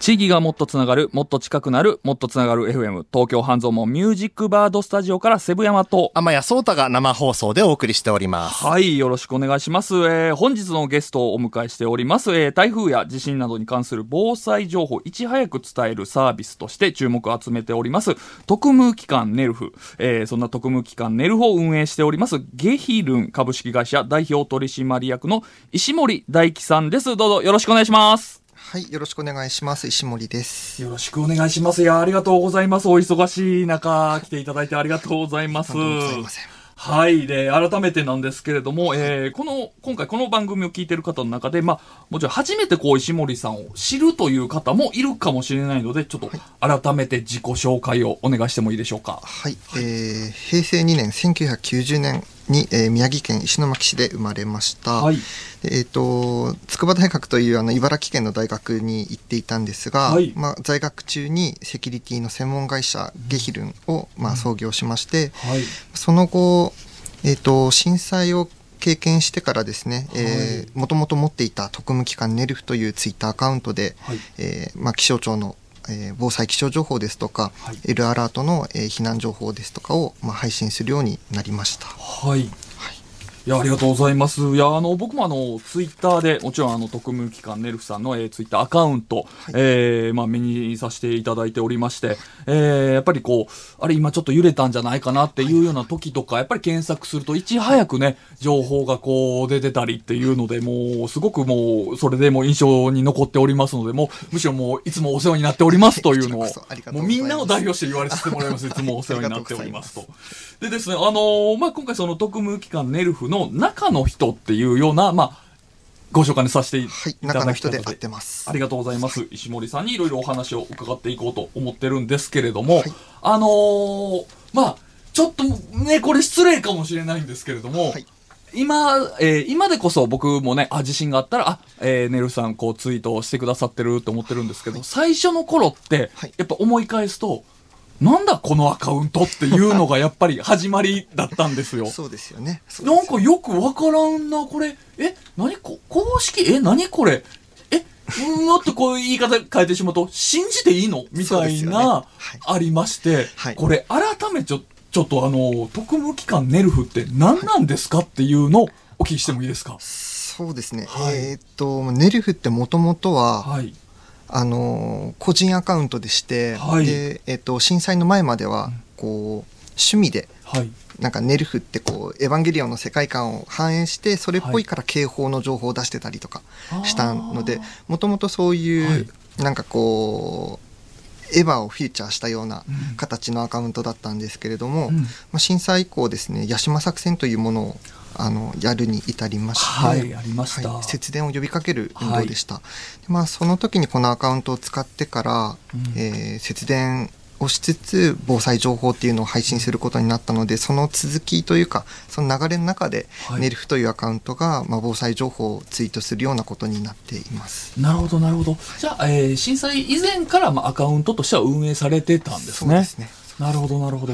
地域がもっとつながる、もっと近くなる、もっとつながる FM、東京半蔵門ミュージックバードスタジオからセブ山と、天谷聡太が生放送でお送りしております。はい、よろしくお願いします。えー本日のゲストをお迎えしております。えー台風や地震などに関する防災情報をいち早く伝えるサービスとして注目を集めております、特務機関ネルフ。えーそんな特務機関ネルフを運営しております、ゲヒルン株式会社代表取締役の石森大樹さんです。どうぞよろしくお願いします。はい、よろしくお願いします。石森です。よろしくお願いします。いや、ありがとうございます。お忙しい中、来ていただいてありがとうございます。はい。で、改めてなんですけれども、えーこの、今回この番組を聞いてる方の中で、まあ、もちろん初めてこう、石森さんを知るという方もいるかもしれないので、ちょっと、改めて自己紹介をお願いしてもいいでしょうか。はい、えー平成2年、1990年に、えー宮城県石巻市で生まれました。はい。でえっ、と、筑波大学というあの茨城県の大学に行っていたんですが、はいまあ、在学中にセキュリティの専門会社ゲヒルンを、まあ、創業しまして、はい。その後、えっ、と、震災を経験してからですね、えーもともと持っていた特務機関ネルフというツイッターアカウントで、はい。えーまあ、気象庁の、えー防災気象情報ですとか、はい L アラートの、えー避難情報ですとかを、まあ、配信するようになりました。はい。いや、ありがとうございます。いや、あの、僕もあの、ツイッターで、もちろんあの、特務機関ネルフさんの、えーツイッターアカウント、えーまあ、目にさせていただいておりまして、えーやっぱりこう、あれ今ちょっと揺れたんじゃないかなっていうような時とか、やっぱり検索すると、いち早くね、情報がこう、出てたりっていうので、もう、すごくもう、それでもう印象に残っておりますので、もう、むしろもう、いつもお世話になっておりますというのをもうみんなを代表して言われさせてもらいます。いつもお世話になっておりますと。でですね、あのーまあ、今回その特務機関ネルフの中の人っていうような、まあ、ご紹介にさせていはい、ただきたい中の人でてます。ありがとうございます。石森さんにいろいろお話を伺っていこうと思ってるんですけれども、はい。あのーまあ、ちょっとね、これ失礼かもしれないんですけれども、はい。今、えー今でこそ僕もね、あ、自信があったら、あ、えー、ネルさんこうツイートをしてくださってると思ってるんですけど、最初の頃って、はい。やっぱ思い返すと、なんだこのアカウントっていうのがやっぱり始まりだったんですよ。そうですよね。そうですなんかよくわからんな、これ。え、何こ、公式？え、何これ？え、もっとこういう言い方変えてしまうと、信じていいの？みたいそうですよねな、はいありまして、はいこれ改めちょ、ちょっとあの、特務機関ネルフって何なんですかっていうのをお聞きしてもいいですか？そうですね。はいえーっと、ネルフってもともとは、はい。あのー個人アカウントでして、はい。で、えーっと、震災の前までは、こう、趣味で、はい。なんかネルフってこう、エヴァンゲリオンの世界観を反映して、それっぽいから警報の情報を出してたりとかしたので、もともとそういう、はい。なんかこう、エヴァをフィーチャーしたようなうん。形のアカウントだったんですけれども、うん。まあ、震災以降ですね、ヤシマ作戦というものをあのやるに至りまして、はいありましたはい節電を呼びかける運動でした。でまあ、その時にこのアカウントを使ってから、うんえー節電をしつつ防災情報っていうのを配信することになったのでその続きというかその流れの中で、はいネルフというアカウントが、まあ、防災情報をツイートするようなことになっています。なるほど、なるほど。じゃあ、えー震災以前から、まあ、アカウントとしては運営されてたんですね。そうですね。なるほど、なるほど。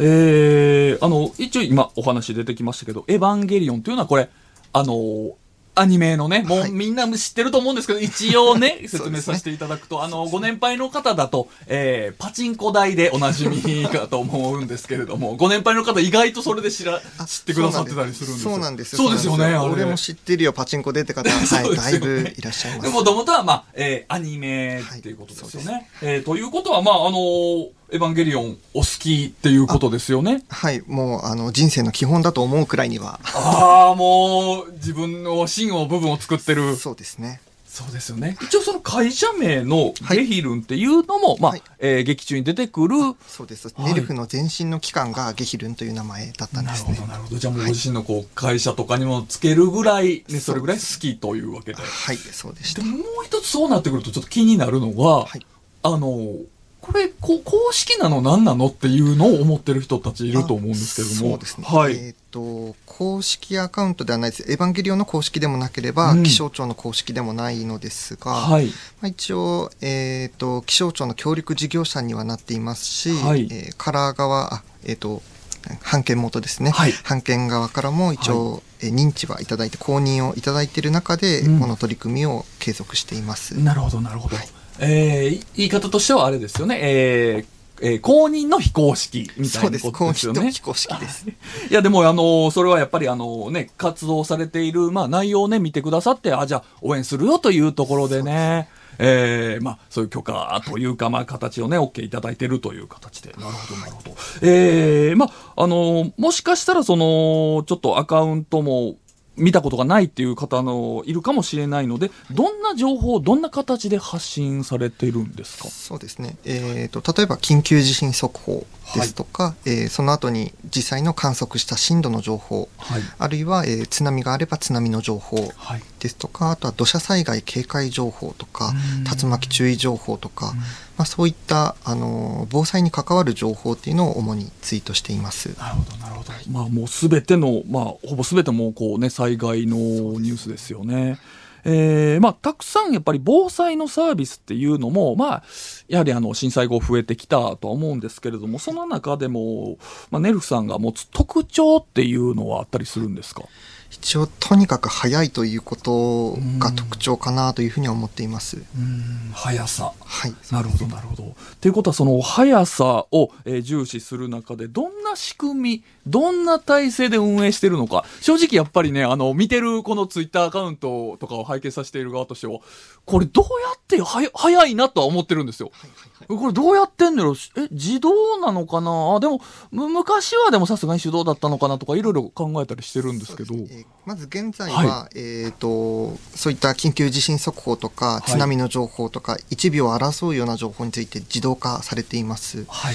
えー、あの、一応今お話出てきましたけど、エヴァンゲリオンというのはこれ、あの、アニメのね、もうはいみんな知ってると思うんですけど、一応 ね、説明させていただくと、あの、ご年配の方だと、えー、パチンコ台でおなじみかと思うんですけれども、ご年配の方意外とそれで知ら、あ知ってくださってたりするんですよ。そうなんですよ。そうですよね。俺も知ってるよ、パチンコでって方、はそうい、だいぶいらっしゃいます。でもともとは、まあ、えーアニメっていうことですよね。えーということは、まあ、あのーエヴァンゲリオンお好きっていうことですよね。はい、もう、あの、人生の基本だと思うくらいには、ああ、もう、自分の芯を部分を作ってる。そうですね。そうですよね。一応その会社名のはいゲヒルンっていうのも、まあ、はいえー劇中に出てくる。そうです。はいネルフの前身の機関がゲヒルンという名前だったんですねなるほど、。なるほど。じゃあもうご自身のこう、会社とかにもつけるぐらい、ね、それぐらい好きというわけで。はい、そうでした。でももう一つそうなってくるとちょっと気になるのが、はいあの、これ、こう公式なの何なのっていうのを思ってる人たちいると思うんですけれども。そうですね。はい。えっ、と、公式アカウントではないです。エヴァンゲリオンの公式でもなければ、うん気象庁の公式でもないのですが、はい。まあ、一応、えっ、と、気象庁の協力事業者にはなっていますし、はいえーカラー側、あ、えっ、と、判権元ですね、はい判権側からも一応、えー認知はいただいて公認をいただいている中で、うんこの取り組みを継続しています、なるほど、なるほど。えー、言い方としてはあれですよね。えーえー、公認の非公式みたいなことですよね。そうです。非公式です。いや、でも、あの、それはやっぱり、あのね、活動されている、まあ、内容をね、見てくださって、あ、じゃあ、応援するよというところでね。えー、まあ、そういう許可というか、まあ、形をね、OK いただいてるという形で。なるほど、なるほど。えー、まあ、あの、もしかしたら、その、ちょっとアカウントも、見たことがないっていう方のいるかもしれないので、どんな情報、どんな形で発信されているんですか？そうですね、えーと、例えば緊急地震速報ですとか、はい、えー、その後に実際の観測した震度の情報、はい、あるいは、えー、津波があれば津波の情報ですとか、はい、あとは土砂災害警戒情報とか、竜巻注意情報とか、まあ、そういったあの防災に関わる情報っていうのを主にツイートしています。なるほどなるほど。まあもうすべてのまあほぼすべてもこうね災害のニュースですよね。えー、まあ、たくさんやっぱり防災のサービスっていうのも、まあ、やはりあの、震災後増えてきたとは思うんですけれども、その中でも、まあ、ネルフさんが持つ特徴っていうのはあったりするんですか？一応とにかく早いということが特徴かなというふうには思っています。速さ。はい。なるほど、なるほど。ということは、その速さを、えー、重視する中で、どんな仕組み、どんな体制で運営してるのか、正直やっぱりね、あの、見てるこのツイッターアカウントとかを拝見させている側としては、これどうやっては早いなとは思ってるんですよ。はいはいこれどうやってんのよえ、自動なのかな？あ、でも、昔はでもさすがに手動だったのかなとか、いろいろ考えたりしてるんですけど。えー、まず現在は、はい、えっ、ー、と、そういった緊急地震速報とか、津波の情報とか、はい、1秒を争うような情報について自動化されています。はい。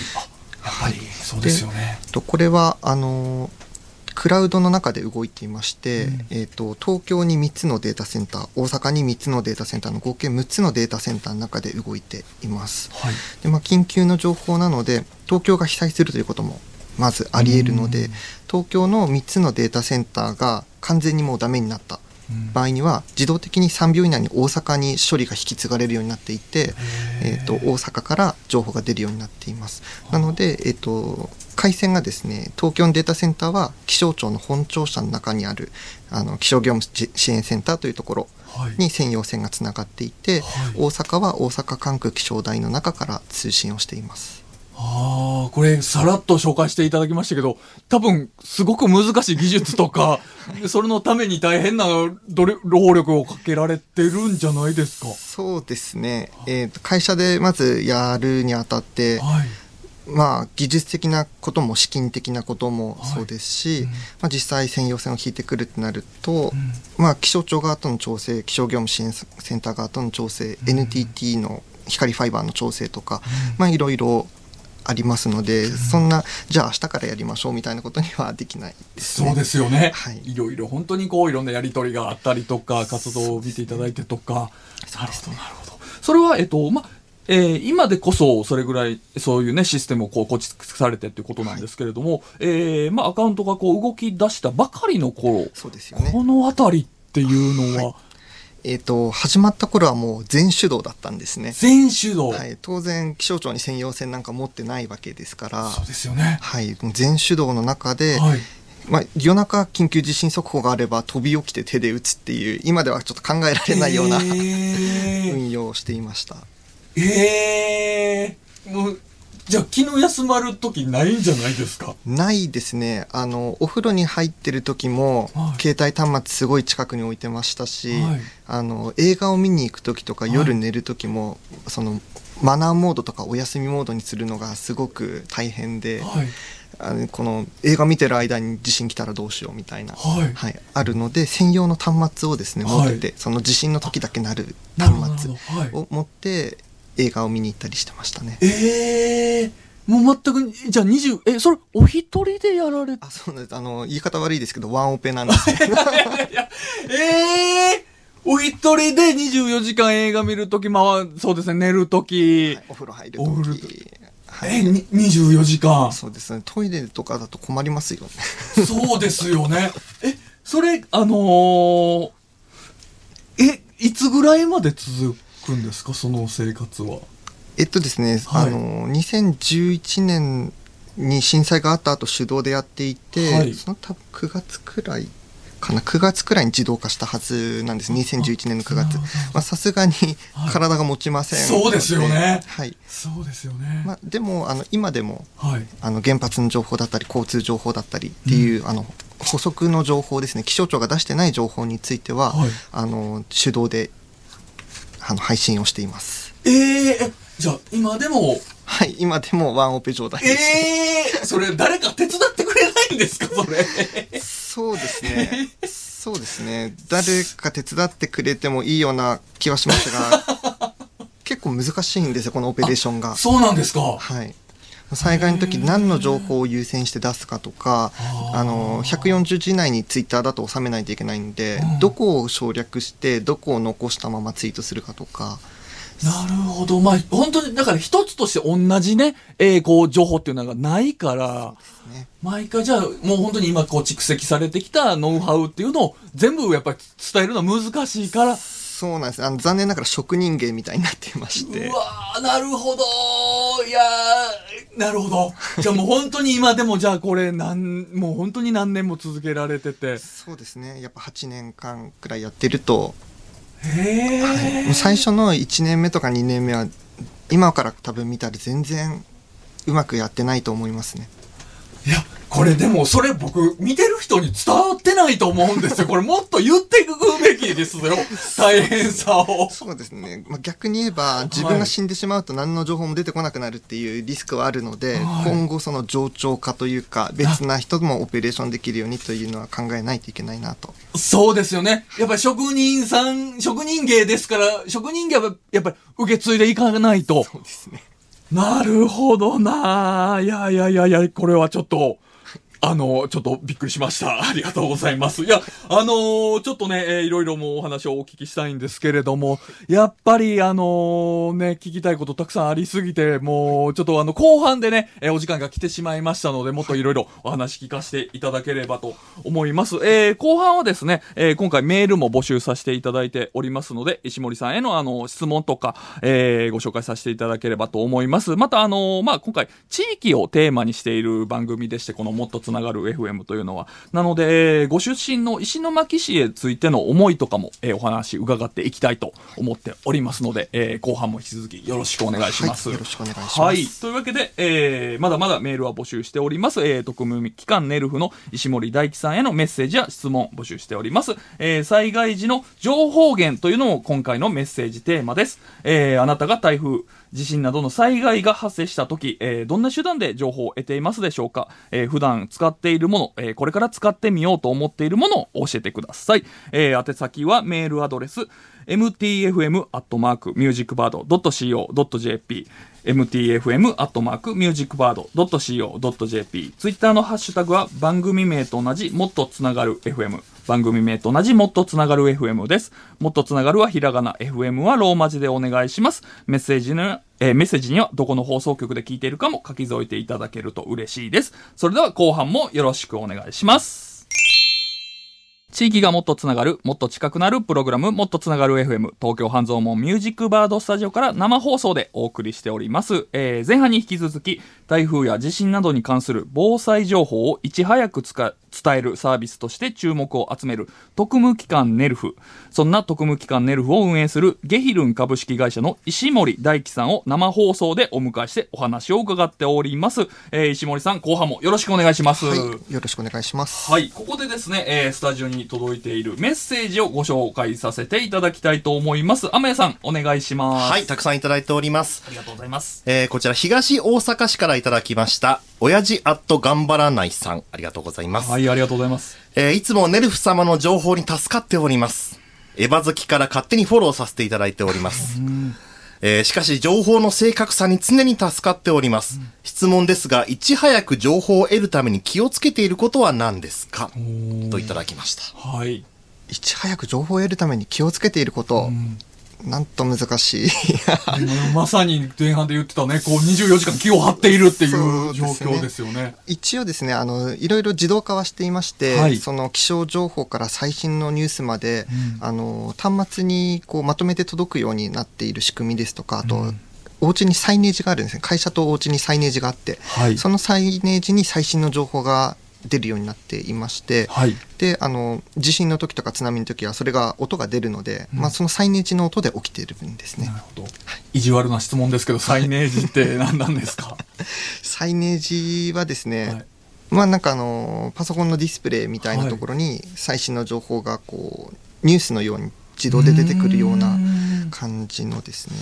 やっぱり、そうですよね。と、これは、あのクラウドの中で動いていまして、うん、えーと、東京に3つのデータセンター大阪に3つのデータセンターの合計6つのデータセンターの中で動いています、はい、でまあ、緊急の情報なので東京が被災するということもまずありえるので、うん、東京の3つのデータセンターが完全にもうダメになった場合には自動的に3秒以内に大阪に処理が引き継がれるようになっていて、えーと、大阪から情報が出るようになっています。なので、えーと、回線がですね東京のデータセンターは気象庁の本庁舎の中にあるあの気象業務支援センターというところに専用線がつながっていて、はい、大阪は大阪管区気象台の中から通信をしています。ああ、これ、さらっと紹介していただきましたけど、多分、すごく難しい技術とか、それのために大変な労力をかけられてるんじゃないですか？そうですね。えー、会社でまずやるにあたって、はい、まあ、技術的なことも資金的なこともそうですし、はいうん、まあ、実際専用線を引いてくるってなると、うん、まあ、気象庁側との調整、気象業務支援センター側との調整、うん、NTT の光ファイバーの調整とか、まあ、いろいろありますので、そんなじゃあ明日からやりましょうみたいなことにはできないです、ね、そうですよね、はい、いろいろ本当にこういろんなやり取りがあったりとか活動を見ていただいてとか、なるほどなるほど。それはえっとまあえー、今でこそそれぐらいそういうねシステムをこう構築されてっていうことなんですけれども、はい、えー、まあ、アカウントがこう動き出したばかりの頃そうですよ、ね、この辺りっていうのは、はいえーと、始まった頃はもう全手動だったんですね。全手動、はい、当然気象庁に専用線なんか持ってないわけですから。そうですよね、はい、全手動の中で、はい。まあ、夜中緊急地震速報があれば飛び起きて手で打つっていう今ではちょっと考えられないような、運用をしていました。ええー、もうじゃあ気の休まる時ないんじゃないですか？ないですね。あのお風呂に入ってる時も、はい、携帯端末すごい近くに置いてましたし、はい、あの映画を見に行く時とか夜寝る時も、はい、そのマナーモードとかお休みモードにするのがすごく大変で、あのこの映画見てる間に地震来たらどうしようみたいな、はい。あるので専用の端末をですね持ってて、その地震の時だけなる端末を持って映画を見に行ったりしてましたね。ええー、もう全く、じゃあ20、え、それ、お一人でやられあ、そうです。あの、言い方悪いですけど、ワンオペなんですよ。ええーお一人で24時間映画見るとき、まあ、そうですね、寝るとき、はい、お風呂入るとき。はい、え、24時間そうですね。トイレとかだと困りますよね。そうですよね。え、それ、あのー、え、いつぐらいまで続く？んですか？その生活は。えっとですね、はい、あの2011年に震災があった後手動でやっていて、はい、その多分9月くらいかな？9月くらいに自動化したはずなんです。2011年の9月。まあさすがに体が持ちません。のそうですよね。はい。そうですよね。まあ、でもあの今でもはい。あの原発の情報だったり交通情報だったりっていう、あの補足の情報ですね。気象庁が出してない情報については、はい。あの手動であの配信をしています。えー、えじゃあ今でも、はい今でもワンオペ状態です、えー、それ誰か手伝ってくれないんですか、それ？そうですね。そうですね。誰か手伝ってくれてもいいような気はしますが 結構難しいんですよこのオペレーションが。そうなんですか。はい災害の時何の情報を優先して出すかとかあの140字以内にツイッターだと収めないといけないんで、うん。どこを省略してどこを残したままツイートするかとか。なるほど。まあ、本当に、だから一つとして同じね、えー、こう、情報っていうのがないから、ね。毎回じゃあ、もう本当に今こう蓄積されてきたノウハウっていうのを全部やっぱり伝えるのは難しいから、そうなんです。あの残念ながら職人芸みたいになっていまして。うわー、なるほどいやー、なるほど。じゃあもう本当に今でもじゃあこれなん、もう本当に何年も続けられてて。そうですねやっぱ8年間くらいやってると、へー。もう最初の1年目とか2年目は今から多分見たら全然うまくやってないと思いますねいや、これでも、それ僕、見てる人に伝わってないと思うんですよ。これもっと言っていくべきですよ。大変さを。そうですね、まあ、逆に言えば自分が死んでしまうと何の情報も出てこなくなるっていうリスクはあるので、はい今後その冗長化というか別な人もオペレーションできるようにというのは考えないといけないなとそうですよね。やっぱり職人さん、職人芸ですから、職人芸はやっぱり受け継いでいかないと。そうですねなるほどな。いやいやいやいや、これはちょっと、あの、ちょっとびっくりしました。ありがとうございます。いや、あのーちょっとね、えーいろいろもうお話をお聞きしたいんですけれども、やっぱりあのーね、聞きたいことたくさんありすぎて、もうちょっとあの、後半でね、えーお時間が来てしまいましたので、もっといろいろお話聞かせていただければと思います。えー後半はですね、えー今回メールも募集させていただいておりますので、石森さんへのあの、質問とか、えーご紹介させていただければと思います。またあのーまあ、今回、地域をテーマにしている番組でして、このもっとつながる FM というのは。なので、えーご出身の石巻市へついての思いとかも、えーお話伺っていきたいと思っておりますので、えー後半も引き続きよろしくお願いします。はいよろしくお願いしますはい。というわけで、えーまだまだメールは募集しております。えー、特務機関ネルフの石森大樹さんへのメッセージや質問募集しております。えー災害時の情報源というのも今回のメッセージテーマです。えーあなたが台風、地震などの災害が発生した時、えーどんな手段で情報を得ていますでしょうか、えー普段使っているもの、えーこれから使ってみようと思っているものを教えてください。えー宛先はメールアドレス、mtfm.musicbird.co.jp mtfm.musicbird.co.jp ツイッターのハッシュタグは番組名と同じもっとつながる FM 番組名と同じもっとつながる FM です。もっとつながるはひらがな、FM はローマ字でお願いします。メッセージのえーメッセージにはどこの放送局で聞いているかも書き添えていただけると嬉しいです。それでは後半もよろしくお願いします。地域がもっとつながる、もっと近くなるプログラム、もっとつながる FM、東京半蔵門ミュージックバードスタジオから生放送でお送りしております。えー前半に引き続き、台風や地震などに関する防災情報をいち早く使伝えるサービスとして注目を集める特務機関ネルフ。そんな特務機関ネルフを運営するゲヒルン株式会社の石森大樹さんを生放送でお迎えしてお話を伺っております。えー石森さん、後半もよろしくお願いします。はいよろしくお願いしますはい、ここでですね、えースタジオに届いているメッセージをご紹介させていただきたいと思います。天谷さん、お願いします。はい、たくさんいただいております。ありがとうございます。えーこちら東大阪市からいただきました。親父アット頑張らないさん。ありがとうございます。はい、ありがとうございます。えーいつもネルフ様の情報に助かっております。エヴァ好きから勝手にフォローさせていただいております。えーしかし情報の正確さに常に助かっております。質問ですが、いち早く情報を得るために気をつけていることは何ですか？といただきました。はい。いち早く情報を得るために気をつけていること、なんと難しい。まさに前半で言ってたね、こう24時間気を張っているっていそう状況ですよね。一応ですねあのいろいろ自動化はしていまして、はい。その気象情報から最新のニュースまで、あの端末にこうまとめて届くようになっている仕組みですとかあと、お家にサイネージがあるんですね。会社とお家にサイネージがあって、はい。そのサイネージに最新の情報が出るようになっていまして、はい。であの地震の時とか津波の時はそれが音が出るので、まあ、そのサイネージの音で起きているんですね。なるほど。意地悪な質問ですけど、サイネージって何なんですか？サイネージはですね、はい。まあなんかあのパソコンのディスプレイみたいなところに最新の情報がこうニュースのように自動で出てくるような感じのですね。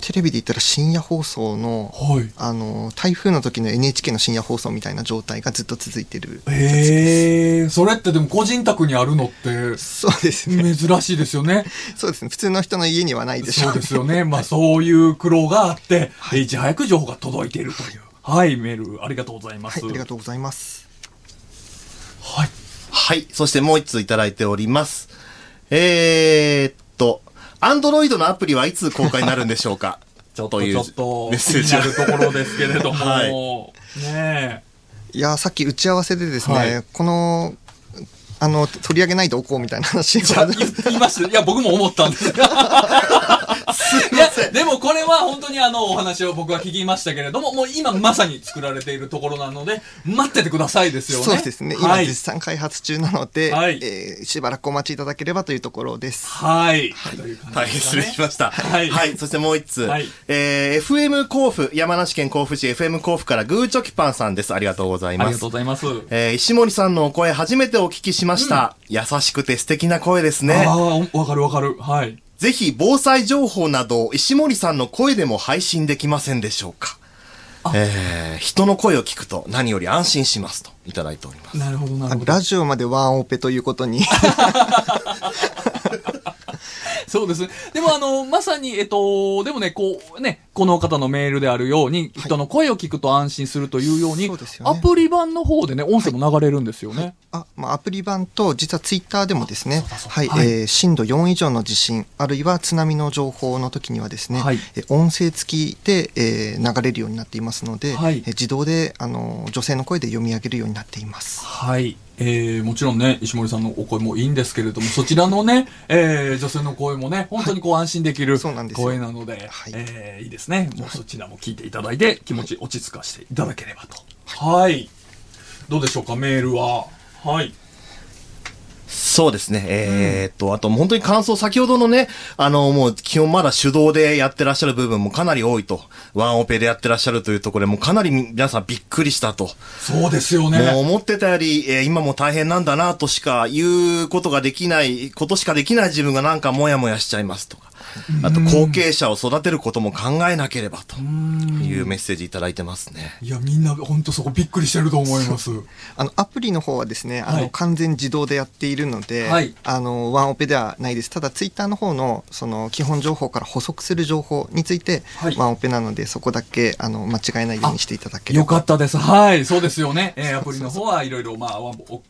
テレビで言ったら深夜放送のはい。あの台風の時の NHK の深夜放送みたいな状態がずっと続いてるへえ、それってでも個人宅にあるのってそうですね珍しいですよね。そうですね普通の人の家にはないでしょそうですよね。まあそういう苦労があって、いち早く情報が届いているという。はい、メールありがとうございます。はいありがとうございますはい。はい。そしてもう一通いただいております。えーっと、アンドロイドのアプリはいつ公開になるんでしょうか？ちょっとというちょっとメッセージ。気になるところですけれども、はい。ねいやさっき打ち合わせでですね、はい。このあの取り上げないでおこうみたいな話言いました。いや、僕も思ったんですいや、でもこれは本当にあの、お話を僕は聞きましたけれども、もう今まさに作られているところなので、待っててくださいですよね。そうですね、今はい絶。賛開発中なので、はいえーしばらくお待ちいただければというところです。はい。という感大変失礼しました。はいそしてもう一通。はいえー FM 甲府、山梨県甲府市 FM 甲府からグーチョキパンさんです。ありがとうございますありがとう。ございます。えー石森さんのお声初めてお聞きしました。優しくて素敵な声ですね。ああ、わかるわかる。はい。ぜひ防災情報などを石森さんの声でも配信できませんでしょうか。えー人の声を聞くと何より安心しますといただいております。なるほど、なるほど。ラジオまでワンオペということに そうですね。でもあの、まさに、えっと、でもね、こうね、この方のメールであるように、人の声を聞くと安心するというように、そうですよね。アプリ版の方でね、音声も流れるんですよね。あ、まあ、アプリ版と実はツイッターでもですねはい、はい。えー震度4以上の地震あるいは津波の情報の時にはですね、はい。えー音声付きで、えー流れるようになっていますので、はい。えー自動であの女性の声で読み上げるようになっています。はい。えー、もちろんね、石森さんのお声もいいんですけれども、そちらのね、えー、女性の声もね、本当にこう安心できるそうなんですよ。声なので、はい。えー、いいですね。もうそちらも聞いていただいて、気持ち落ち着かせていただければと。はい。どうでしょうか、メールは。はい。そうですね。えーっと、あと本当に感想、先ほどのね、あの、もう基本まだ手動でやってらっしゃる部分もかなり多いと。ワンオペでやってらっしゃるというところでもうかなり皆さんびっくりしたと。そうですよね。もう思ってたより、えー今も大変なんだなとしか言うことができない、ことしかできない自分がなんかモヤモヤしちゃいますとか。あと後継者を育てることも考えなければというメッセージいただいてますね。いや、みんな本当そこびっくりしてると思います。あのアプリの方はですね、あはいの完全自動でやっているので、はいあのワンオペではないです。ただツイッターの方のその基本情報から補足する情報について、はいワンオペなのでそこだけあの間違えないようにしていただければよかったです。はい、そうですよね。えー、アプリの方はいろいろ、まあ、ワンボ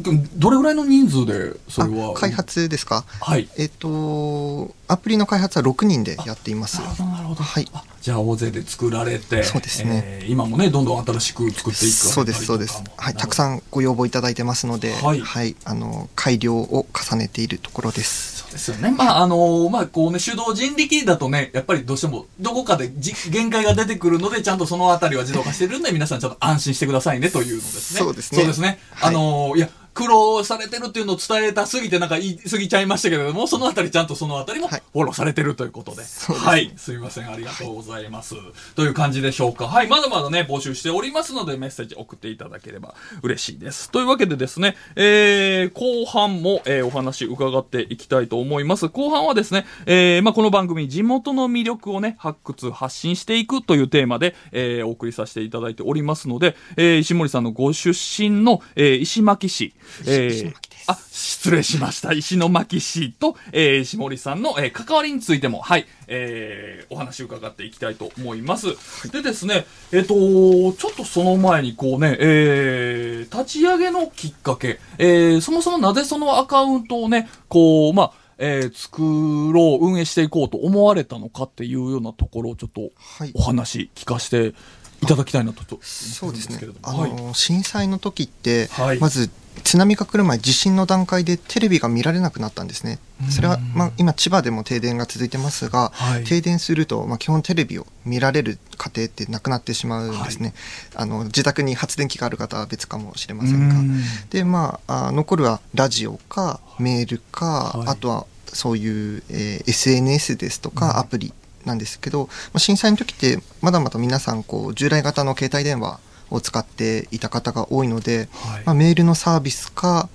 でもどれぐらいの人数で、それは？あ開発ですか？はい。えっとアプリの開発は6人でやっていますなるほど、なるほど。はいあじゃあ、大勢で作られて、そうですねえー今もね、どんどん新しく作っていくそうですそうですはいたくさん。んご要望いただいてますのではいあの改良を重ねているところですそうですよね。まあ、あのーまあ、こうね、手動人力だとね、やっぱりどうしても、どこかでじ限界が出てくるので、ちゃんとそのあたりは自動化してるんで、皆さんちょっと安心してくださいね、というのですね。そうですねそうですね。はいあのーいや、苦労されてるっていうのを伝えたすぎて、なんか言い過ぎちゃいましたけれども、そのあたりちゃんとそのあたりもフはいォローされてるということで。はい。すみません。ありがとうございます。という感じでしょうか。はい。まだまだね、募集しておりますので、メッセージ送っていただければ嬉しいです。というわけでですね、えー、後半も、えーお話伺っていきたいと思います。後半はですね、えー、まあ、この番組、地元の魅力をね、発掘、発信していくというテーマで、えー、お送りさせていただいておりますので、えー、石森さんのご出身の、えー、石巻市、えーあ、失礼しました。石巻市と、えー、石森さんの、えー関わりについても、はい、えー、お話を伺っていきたいと思います。でですね、えっ、と、ちょっとその前にこうね、えー、立ち上げのきっかけ、えー、そもそもなぜそのアカウントをね、こう、まあ、えー、作ろう、運営していこうと思われたのかっていうようなところをちょっとはい。お話聞かせていただきたいなととそうですね。あもはい。の、震災の時って、はい。まず津波が来る前地震の段階でテレビが見られなくなったんですねそれは、まあ、今千葉でも停電が続いてますが、はい停電すると、まあ、基本テレビを見られる家庭ってなくなってしまうんですね、あの自宅に発電機がある方は別かもしれませんがでまああ残るはラジオかメールか、はいあとはそういう、えー SNS ですとかアプリなんですけど、まあ震災の時ってまだまだ皆さんこう従来型の携帯電話を使っていた方が多いので、はいまあ、メールのサービスか、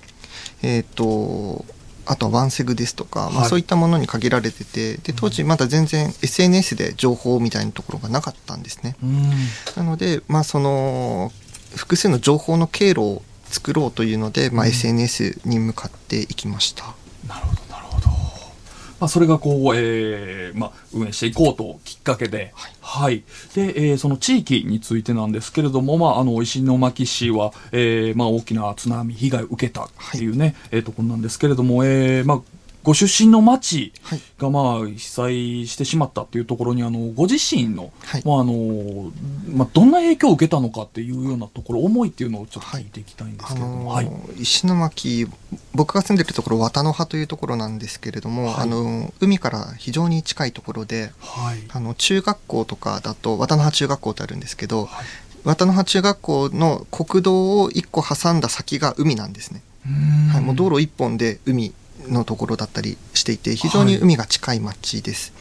えー、とあとはワンセグですとか、まあ、はいそういったものに限られててで当時まだ全然 SNS で情報みたいなところがなかったんですね。うんなので、まあ、その複数の情報の経路を作ろうというので、まあ、うん SNS に向かっていきました。なるほどなるほど。まあ、それがこう、えーまあ、運営していこうときっかけで、はい。で、えーその地域についてなんですけれども、まあ、あの、石巻市は、えーまあ、大きな津波被害を受けたっていうね、えーところなんですけれども、えーまあ、ご出身の町はい。が、まあ、被災してしまったっていうところに、あの、ご自身の、はい。まあ、あの、まあ、どんな影響を受けたのかっていうようなところ、思いっていうのをちょっと聞いていきたいんですあけれども、のはい。石巻僕が住んでるところ綿の葉というところなんですけれども、はい。あの海から非常に近いところではい。あの中学校とかだと綿の葉中学校ってあるんですけどはい。綿の葉中学校の国道を1個挟んだ先が海なんですね、はい、もう道路1本で海のところだったりしていて非常に海が近い町です、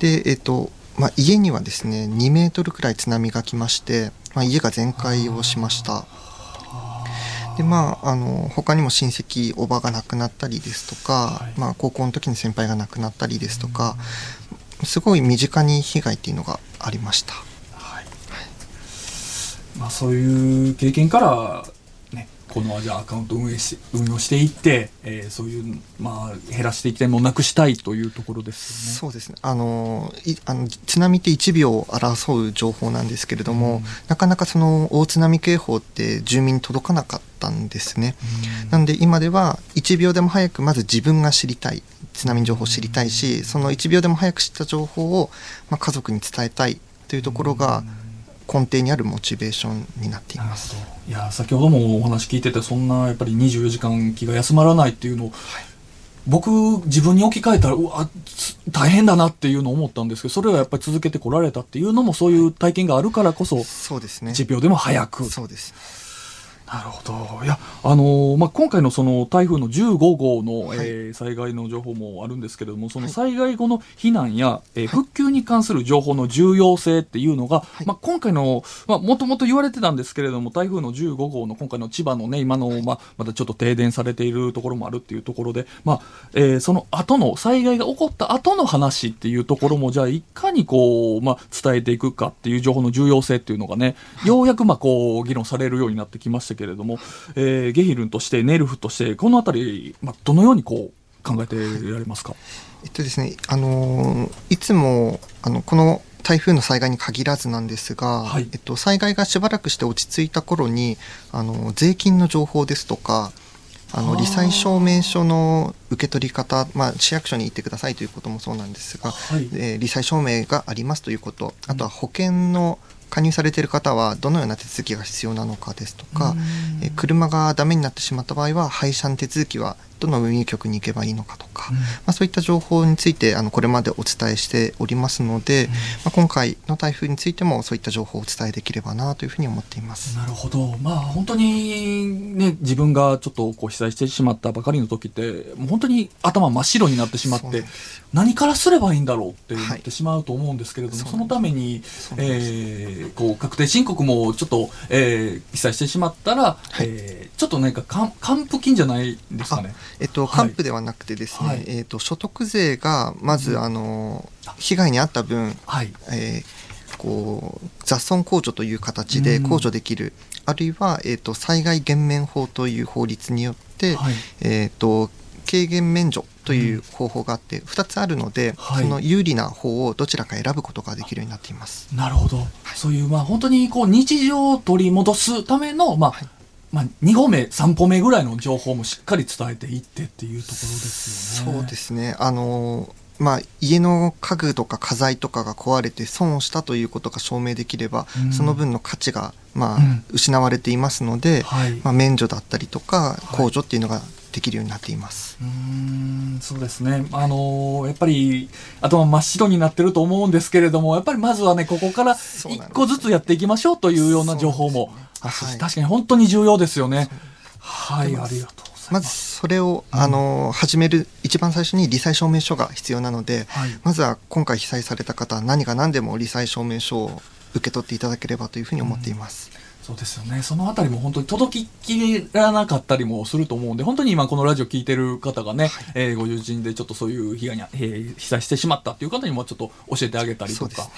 でえっ、とまあ、家にはですね2メートルくらい津波が来まして、まあ、家が全壊をしました。でまあ、あの他にも親戚おばが亡くなったりですとか、はい。まあ、高校の時に先輩が亡くなったりですとか、すごい身近に被害っていうのがありました。はい。まあ、そういう経験から、ね、このじゃあアカウントを運営し運用していって、えーそういう、まあ、減らしていきたいもなくしたいというところですよね。そうですね。あのいあの津波って1秒を争う情報なんですけれども、うん。なかなかその大津波警報って住民に届かなかったんですね、なので今では1秒でも早くまず自分が知りたい津波情報を知りたいしその1秒でも早く知った情報を、まあ、家族に伝えたいというところが根底にあるモチベーションになっています。いや先ほどもお話聞いててそんなやっぱり24時間気が休まらないっていうのを、僕自分に置き換えたらうわつ大変だなっていうのを思ったんですけどそれはやっぱり続けてこられたっていうのもそういう体験があるからこそそうですね。1秒でも早く。そうですなるほど。いや、あのーまあ、今回のその台風の15号の、はい。えー災害の情報もあるんですけれども、その災害後の避難や、えー復旧に関する情報の重要性っていうのが、い。まあ、今回の、まあ、もともと言われてたんですけれども、台風の15号の今回の千葉のね、今の、まあ、まだちょっと停電されているところもあるっていうところで、まあ、えーその後の、災害が起こった後の話っていうところも、じゃあ、いかにこう、まあ、伝えていくかっていう情報の重要性っていうのがね、ようやくまあ、こう、議論されるようになってきましたけれども、えーゲヒルンとして、ネルフとして、このあたり、まあ、どのようにこう、考えてられますか？えっとですね、あのーいつもあのこの台風の災害に限らずなんですが、はい。えっと、災害がしばらくして落ち着いた頃にあの税金の情報ですとかあの罹災証明書の受け取り方、まあ、市役所に行ってくださいということもそうなんですが、はい。えー罹災証明がありますということあとは保険の加入されている方はどのような手続きが必要なのかですとか、えー車がダメになってしまった場合は廃車の手続きはどの運輸局に行けばいいのかとか、うん。まあ、そういった情報についてあのこれまでお伝えしておりますので、まあ、今回の台風についてもそういった情報をお伝えできればなというふうに思っています。なるほど。まあ本当にね、自分がちょっとこう被災してしまったばかりの時って、もう本当に頭真っ白になってしまって何からすればいいんだろうってなはい。ってしまうと思うんですけれども、そうそのために、えーこう確定申告もちょっと、えー被災してしまったら、はい。えーちょっとなんか還還付金じゃないですかね。えっと、はい。還付ではなくてですね、はい。えっと、所得税がまず、うん。あの被害に遭った分、はい。えーこう雑損控除という形でうん。控除できる、あるいは、えー、と災害減免法という法律によって、はい。えー、と軽減免除という方法があって、2つあるので、はい。その有利な方をどちらか選ぶことができるようになっています。なるほど。そういう、まあ本当にこう日常を取り戻すための、まあ、はい。まあ、2歩目、3歩目ぐらいの情報もしっかり伝えていってっていうところですよね。そうですね。あのまあ、家の家具とか家財とかが壊れて損をしたということが証明できれば、うん。その分の価値が、まあうん。失われていますので、はい。まあ、免除だったりとかい。控除っていうのができるようになっています。うーんそうですね。あのーやっぱり、頭真っ白になってると思うんですけれども、やっぱりまずはね、ここから一個ずつやっていきましょうというような情報もそうなんです発信しはい確かに本当に重要ですよね。はい、ありがとうございまず。それを、あの始める一番最初に罹災証明書が必要なので、はいまずは今回被災された方は何が何でも罹災証明書を受け取っていただければというふうに思っています。そうですよね。そのあたりも本当に届ききらなかったりもすると思うんで、本当に今このラジオ聞いてる方がね、えーご友人でちょっとそういう被害に、えー被災してしまったっていう方にもちょっと教えてあげたりとかです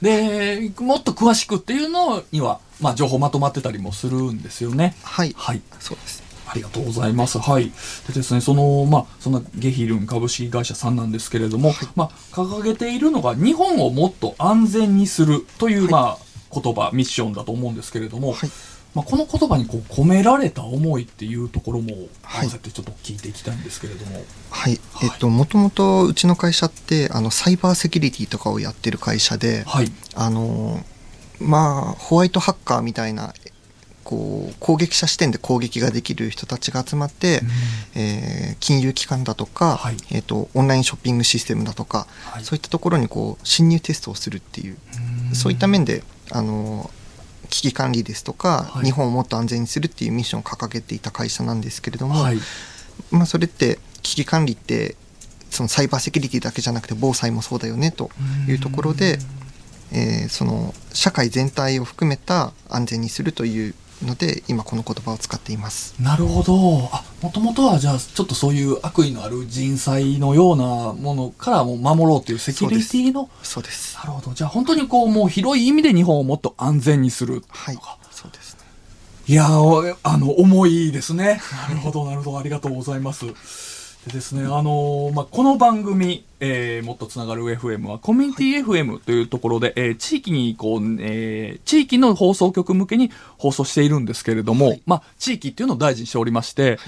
ね。でもっと詳しくっていうのには、まあ情報まとまってたりもするんですよね。はい、はい。そうです。ありがとうございます。はい。でですね、その、まあ、そんなゲヒルン株式会社さんなんですけれども、まあ、掲げているのが、日本をもっと安全にするという、まあ、言葉、ミッションだと思うんですけれども、はい。まあ、この言葉にこう込められた思いっていうところも、はい。合わせてちょっと聞いていきたいんですけれども。はい、えっと、もともとうちの会社って、あの、サイバーセキュリティとかをやってる会社で、はい。あの、まあ、ホワイトハッカーみたいな、こう、攻撃者視点で攻撃ができる人たちが集まって、えー金融機関だとか、はい。えっと、オンラインショッピングシステムだとか、はい。そういったところにこう、侵入テストをするっていう、そういった面で、あの、危機管理ですとか、はい日本をもっと安全にするっていうミッションを掲げていた会社なんですけれども、はい。まあ、それって危機管理ってそのサイバーセキュリティだけじゃなくて防災もそうだよねというところで、えーその社会全体を含めた安全にするというので今この言葉を使っています。なるほど。あ、もともとはじゃあ、ちょっとそういう悪意のある人災のようなものからも守ろうというセキュリティの？そうです。なるほど。じゃあ本当にこう、もう広い意味で日本をもっと安全にする。はい、そうですね。いやー、あの、重いですね。なるほど、なるほど。ありがとうございます。でですね、あのーまあ、この番組、えーもっとつながる FM は、コミュニティ FM というところで、えー地域に、こう、えー地域の放送局向けに放送しているんですけれども、まあ、地域っていうのを大事にしておりまして、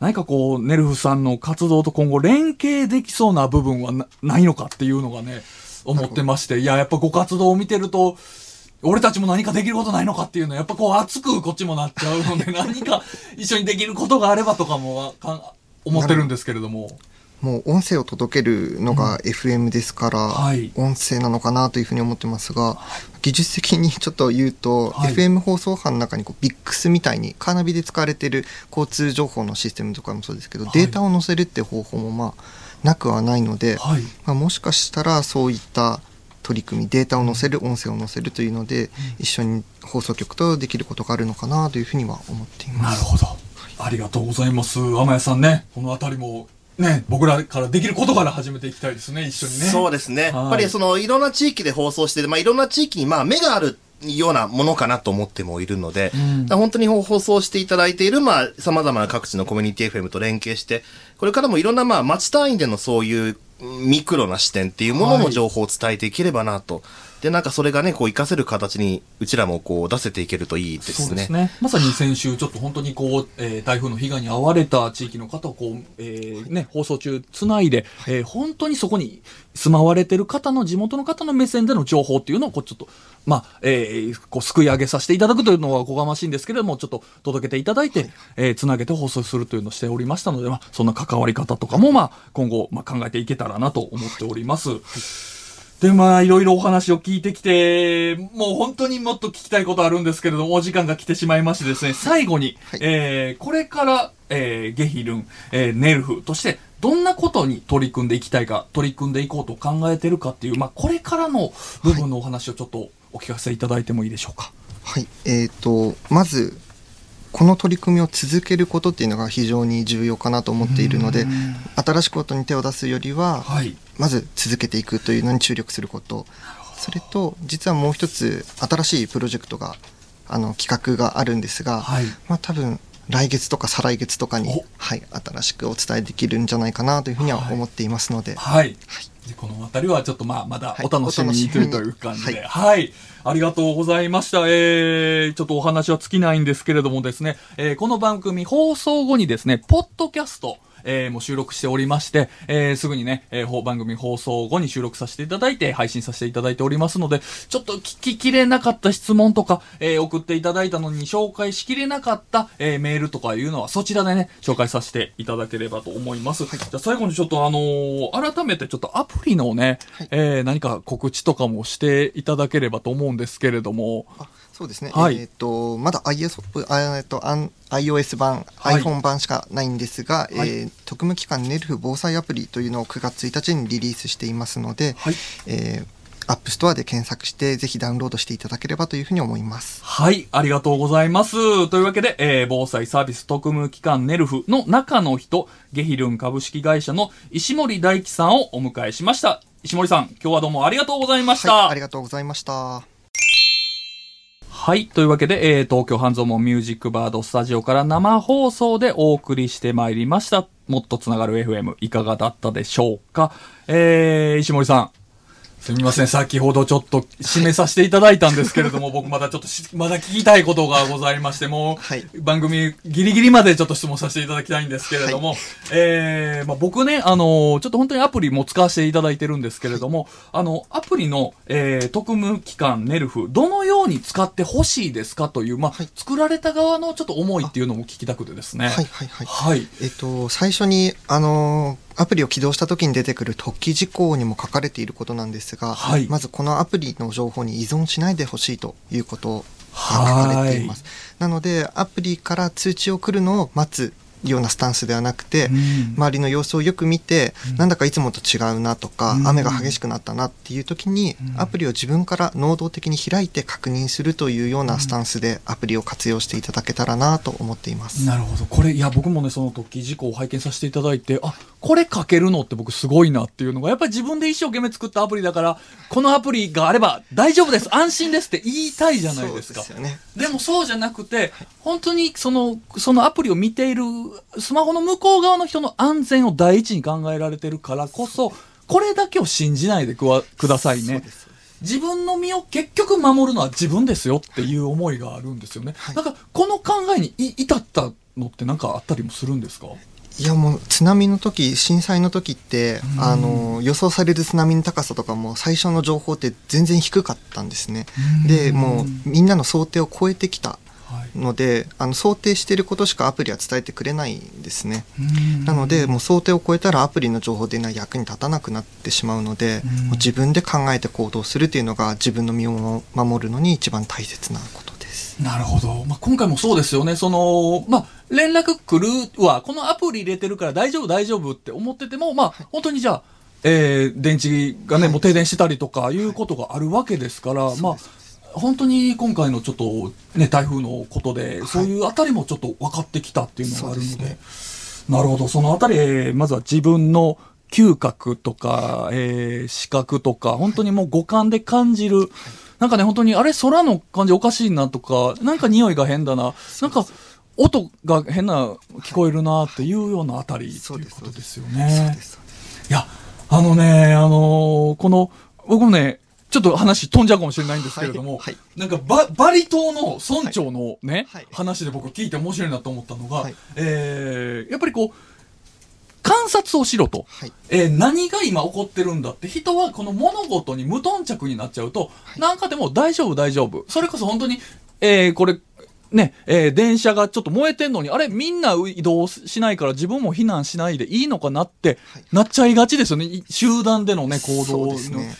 何かこう、ネルフさんの活動と今後連携できそうな部分はなないのかっていうのがね、思ってまして、いや、やっぱご活動を見てると、俺たちも何かできることないのかっていうのは、やっぱこう熱くこっちもなっちゃうので、何か一緒にできることがあればとかもかん思ってるんですけれども。もう音声を届けるのが FM ですから、はい音声なのかなというふうに思ってますが、技術的にちょっと言うと、はい FM 放送波の中にこう BIX みたいにカーナビで使われている交通情報のシステムとかもそうですけど、はいデータを載せるって方法もまあなくはないので、はい。まあ、もしかしたらそういった取り組みデータを載せる音声を載せるというので、一緒に放送局とできることがあるのかなというふうには思っています。なるほど。ありがとうございます。天谷さんね、このあたりも、ね、僕らからできることから始めていきたいですね、一緒にね。そうですね。はいやっぱりそのいろんな地域で放送してて、まあいろんな地域にまあ目があるようなものかなと思ってもいるので、うん本当に放送していただいているまあ様々な各地のコミュニティ FM と連携して、これからもいろんなまあ町単位でのそういううんミクロな視点っていうものはいの情報を伝えていければなと。で、なんかそれがね、こう活かせる形にうちらもこう出せていけるといいですね。そうですね。まさに先週、ちょっと本当にこう、えー台風の被害に遭われた地域の方をこう、えーね、放送中つないで、えー本当にそこに住まわれてる方の地元の方の目線での情報っていうのをこうちょっと、まあ、えーこう、すくい上げさせていただくというのはおこがましいんですけれども、ちょっと届けていただいて、えーつなげて放送するというのをしておりましたので、まあ、そんな関わり方とかも、まあ、今後、まあ、考えていけたらなと思っております。で、まあ、いろいろお話を聞いてきて、もう本当にもっと聞きたいことあるんですけれども、お時間が来てしまいましてですね、最後に、はい。えーこれから、えーゲヒルン、えーネルフとして、どんなことに取り組んでいきたいか、取り組んでいこうと考えてるかっていう、まあ、これからの部分のお話をちょっとお聞かせいただいてもいいでしょうか？はい、えー、とまずこの取り組みを続けることっていうのが非常に重要かなと思っているのでうん新しいことに手を出すよりは、はい。まず続けていくというのに注力することそれと実はもう一つ新しいプロジェクトがあの企画があるんですが、はい。まあ、多分来月とか再来月とかにお、はい、新しくお伝えできるんじゃないかなというふうには思っていますので、はい。でこの辺りはちょっとまあ、まだはいお楽しみにというという感じで。はい。ありがとうございました。えー、ちょっとお話は尽きないんですけれどもですね、えー、この番組放送後にですね、ポッドキャスト、えーもう収録しておりまして、えーすぐにね、えーほ番組放送後に収録させていただいて、配信させていただいておりますので、ちょっと聞ききれなかった質問とか、えー送っていただいたのに紹介しきれなかった、えーメールとかいうのは、そちらでね、紹介させていただければと思います。じゃあ最後にちょっとあのー改めてちょっとアプリのね、えー何か告知とかもしていただければと思うんですけれども、あそうですね、はいえっ、とまだ iOS, あと iOS 版、はい iPhone 版しかないんですが、はいえー特務機関 NERV 防災アプリというのを9月1日にリリースしていますので、はい。えー、 App Store で検索してぜひダウンロードしていただければというふうに思います。はい、ありがとうございます。というわけで、えー防災サービス特務機関 NERV の中の人、ゲヒルン株式会社の石森大貴さんをお迎えしました。石森さん、今日はどうもありがとうございました。はい、ありがとうございました。はい。というわけで、えー、東京半蔵門ミュージックバードスタジオから生放送でお送りしてまいりました。もっとつながる FM、いかがだったでしょうか？えー、石森さん。すみません。先ほどちょっと締めさせていただいたんですけれども、僕まだちょっとし、まだ聞きたいことがございまして、もう、はい番組ギリギリまでちょっと質問させていただきたいんですけれども、えー、まあ、僕ね、あのちょっと本当にアプリも使わせていただいてるんですけれども、あの、アプリの、えー、特務機関ネルフ、どのように使ってほしいですかという、まあ、はい作られた側のちょっと思いっていうのも聞きたくてですね。はいはいはい。はい。えっと、最初に、あのーアプリを起動した時に出てくる突起事項にも書かれていることなんですが、はいまずこのアプリの情報に依存しないでほしいということが書かれています。なので、アプリから通知を来るのを待つようなスタンスではなくて、うん周りの様子をよく見て、なんだかいつもと違うなとか、うん雨が激しくなったなっていう時に、アプリを自分から能動的に開いて確認するというようなスタンスでアプリを活用していただけたらなと思っています。なるほど。これ、いや、僕もね、その時事故を拝見させていただいて、あ、これ書けるのって僕すごいなっていうのが、やっぱり自分で一生懸命作ったアプリだから、このアプリがあれば大丈夫です、安心ですって言いたいじゃないですか。そうですよね。でもそうじゃなくて、本当にその、そのアプリを見ているスマホの向こう側の人の安全を第一に考えられてるからこそ、これだけを信じないでくわくださいねそうで。す自分の身を結局守るのは自分ですよっていう思いがあるんですよね。なんか、この考えにい至ったのってなんかあったりもするんですか？いやもう津波の時震災の時って、あの予想される津波の高さとかも最初の情報って全然低かったんですね。でもうみんなの想定を超えてきたはい。のであの想定していることしかアプリは伝えてくれないんですね。うんなのでもう想定を超えたらアプリの情報でいうのは役に立たなくなってしまうので、うんもう自分で考えて行動するというのが自分の身を守るのに一番大切なこと。なるほど。まあ、今回もそうですよね。その、まあ、連絡来るは、このアプリ入れてるから大丈夫大丈夫って思ってても、まあ、本当にじゃあ、えー、電池がね、もう停電してたりとかいうことがあるわけですから、まあ、本当に今回のちょっとね、台風のことで、そういうあたりもちょっと分かってきたっていうのがあるので、でなるほど。そのあたり、えーまずは自分の嗅覚とか、えー視覚とか、本当にもう五感で感じる。なんかね、本当に、あれ、空の感じおかしいなとか、なんか匂いが変だな、なんか、音が変な聞こえるなっていうようなあたりってそうですいうことですよねいや、あのね、あのーこの、僕もね、ちょっと話飛んじゃうかもしれないんですけれども、はいはい。なんかババリ島の村長のね、はい話で僕聞いて面白いなと思ったのが、はい。えーやっぱりこう、観察をしろと。はいえー何が今起こってるんだって人はこの物事に無頓着になっちゃうと、なんかでも大丈夫大丈夫。それこそ本当に、えーこれ、ね、えー電車がちょっと燃えてんのに、あれみんな移動しないから自分も避難しないでいいのかなってはいなっちゃいがちですよね。い集団でのね、行動の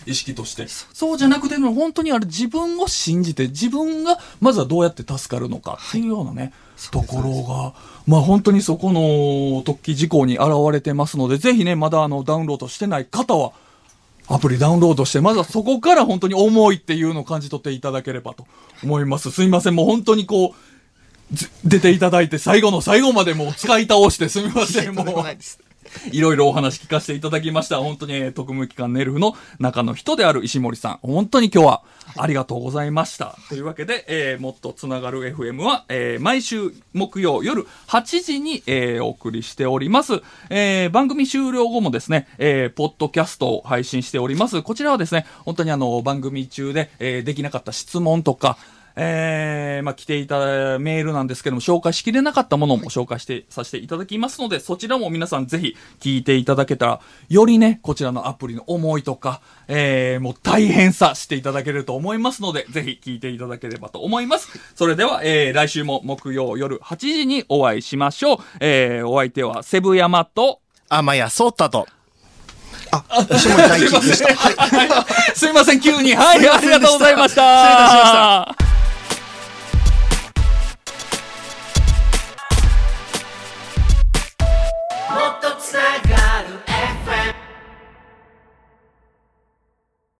意識として。そうじゃなくて、本当にあれ自分を信じて、自分がまずはどうやって助かるのかっていうようなね、ところが、まあ本当にそこの突起事項に現れてますので、ぜひね、まだあのダウンロードしてない方は、アプリダウンロードして、まずはそこから本当に思いっていうのを感じ取っていただければと思います。すいません、もう本当にこう、ず出ていただいて最後の最後までもう使い倒してすみません、もうないろいろお話聞かせていただきました。本当に、えー特務機関ネルフの中の人である石森さん。本当に今日はありがとうございました。というわけで、えーもっとつながる FM は、えー毎週木曜夜8時に、えーお送りしております。えー番組終了後もですね、えーポッドキャストを配信しております。こちらはですね、本当にあの、番組中で、えーできなかった質問とか、えー、まあ、来ていたメールなんですけども、紹介しきれなかったものも紹介して、させていただきますので、そちらも皆さんぜひ聞いていただけたら、よりね、こちらのアプリの思いとか、えー、もう大変さしていただけると思いますので、ぜひ聞いていただければと思います。それでは、えー、来週も木曜夜8時にお会いしましょう。えー、お相手はセブヤマと、天谷聡太と。あ、石森大すいません。輝でした。はい。すいません、急に。はい、ありがとうございました。失礼いたしました。not good.